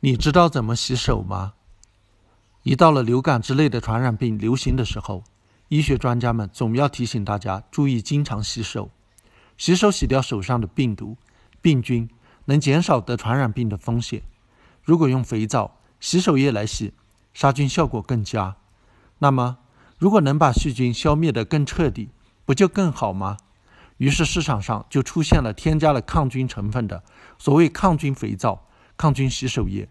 你知道怎么洗手吗？一到了流感之类的传染病流行的时候，医学专家们总要提醒大家注意经常洗手。洗手洗掉手上的病毒、病菌，能减少得传染病的风险。如果用肥皂、洗手液来洗，杀菌效果更佳。那么，如果能把细菌消灭得更彻底，不就更好吗？于是市场上就出现了添加了抗菌成分的所谓抗菌肥皂。抗菌洗手液，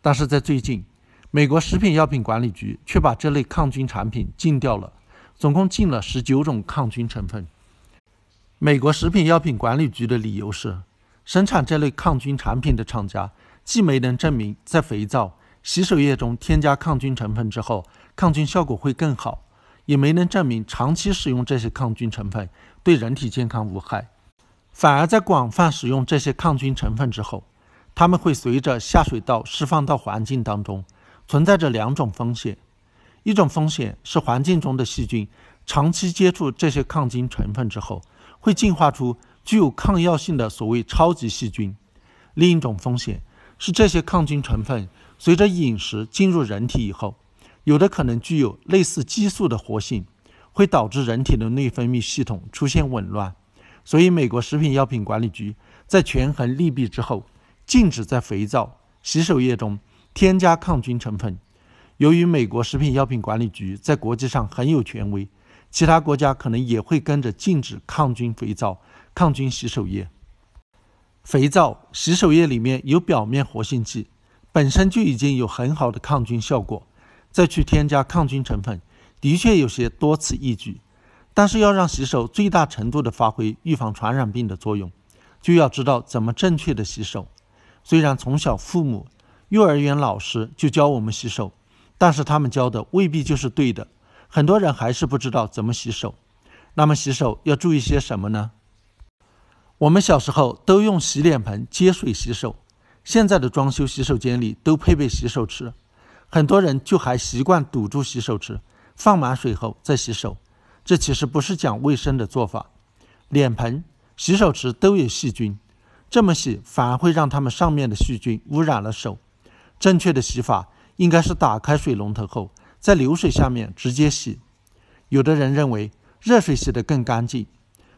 但是在最近，美国食品药品管理局却把这类抗菌产品禁掉了，总共禁了十九种抗菌成分。美国食品药品管理局的理由是，生产这类抗菌产品的厂家既没能证明在肥皂、洗手液中添加抗菌成分之后抗菌效果会更好，也没能证明长期使用这些抗菌成分对人体健康无害，反而在广泛使用这些抗菌成分之后。它们会随着下水道释放到环境当中，存在着两种风险。一种风险是环境中的细菌长期接触这些抗菌成分之后，会进化出具有抗药性的所谓超级细菌；另一种风险是这些抗菌成分随着饮食进入人体以后，有的可能具有类似激素的活性，会导致人体的内分泌系统出现紊乱。所以，美国食品药品管理局在权衡利弊之后。禁止在肥皂、洗手液中添加抗菌成分。由于美国食品药品管理局在国际上很有权威，其他国家可能也会跟着禁止抗菌肥皂、抗菌洗手液。肥皂、洗手液里面有表面活性剂，本身就已经有很好的抗菌效果，再去添加抗菌成分，的确有些多此一举。但是要让洗手最大程度地发挥预防传染病的作用，就要知道怎么正确的洗手。虽然从小父母、幼儿园老师就教我们洗手，但是他们教的未必就是对的。很多人还是不知道怎么洗手。那么洗手要注意些什么呢？我们小时候都用洗脸盆接水洗手，现在的装修洗手间里都配备洗手池，很多人就还习惯堵住洗手池，放满水后再洗手。这其实不是讲卫生的做法。脸盆、洗手池都有细菌。这么洗反而会让它们上面的细菌污染了手。正确的洗法应该是打开水龙头后，在流水下面直接洗。有的人认为热水洗得更干净，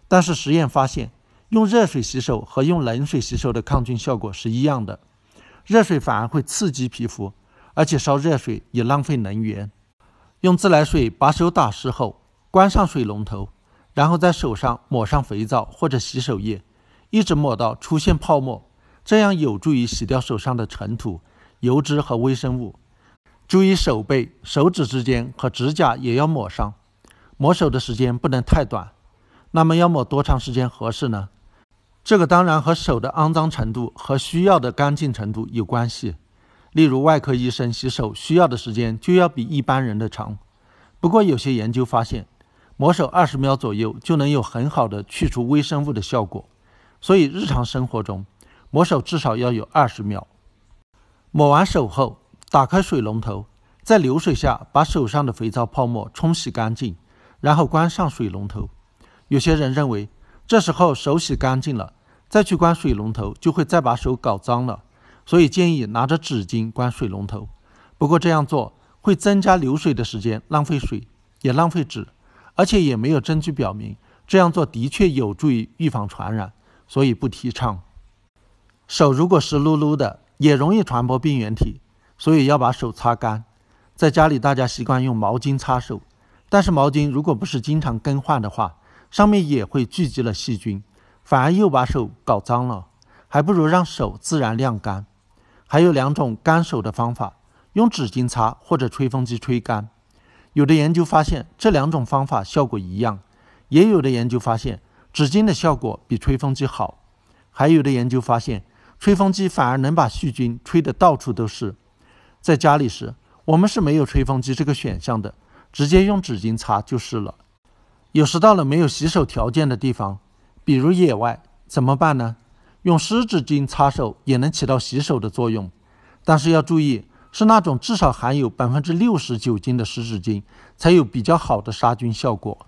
但是实验发现，用热水洗手和用冷水洗手的抗菌效果是一样的。热水反而会刺激皮肤，而且烧热水也浪费能源。用自来水把手打湿后，关上水龙头，然后在手上抹上肥皂或者洗手液。一直抹到出现泡沫，这样有助于洗掉手上的尘土、油脂和微生物。注意手背、手指之间和指甲也要抹上，抹手的时间不能太短。那么要抹多长时间合适呢？这个当然和手的肮脏程度和需要的干净程度有关系。例如，外科医生洗手需要的时间就要比一般人的长。不过，有些研究发现，抹手二十秒左右就能有很好的去除微生物的效果。所以日常生活中，抹手至少要有二十秒。抹完手后，打开水龙头，在流水下把手上的肥皂泡沫冲洗干净，然后关上水龙头。有些人认为，这时候手洗干净了，再去关水龙头就会再把手搞脏了，所以建议拿着纸巾关水龙头。不过这样做会增加流水的时间，浪费水，也浪费纸，而且也没有证据表明这样做的确有助于预防传染。所以不提倡。手如果湿漉漉的，也容易传播病原体，所以要把手擦干。在家里，大家习惯用毛巾擦手，但是毛巾如果不是经常更换的话，上面也会聚集了细菌，反而又把手搞脏了。还不如让手自然晾干。还有两种干手的方法：用纸巾擦或者吹风机吹干。有的研究发现这两种方法效果一样，也有的研究发现。纸巾的效果比吹风机好，还有的研究发现，吹风机反而能把细菌吹得到处都是。在家里时，我们是没有吹风机这个选项的，直接用纸巾擦就是了。有时到了没有洗手条件的地方，比如野外，怎么办呢？用湿纸巾擦手也能起到洗手的作用，但是要注意，是那种至少含有百分之六十酒精的湿纸巾，才有比较好的杀菌效果。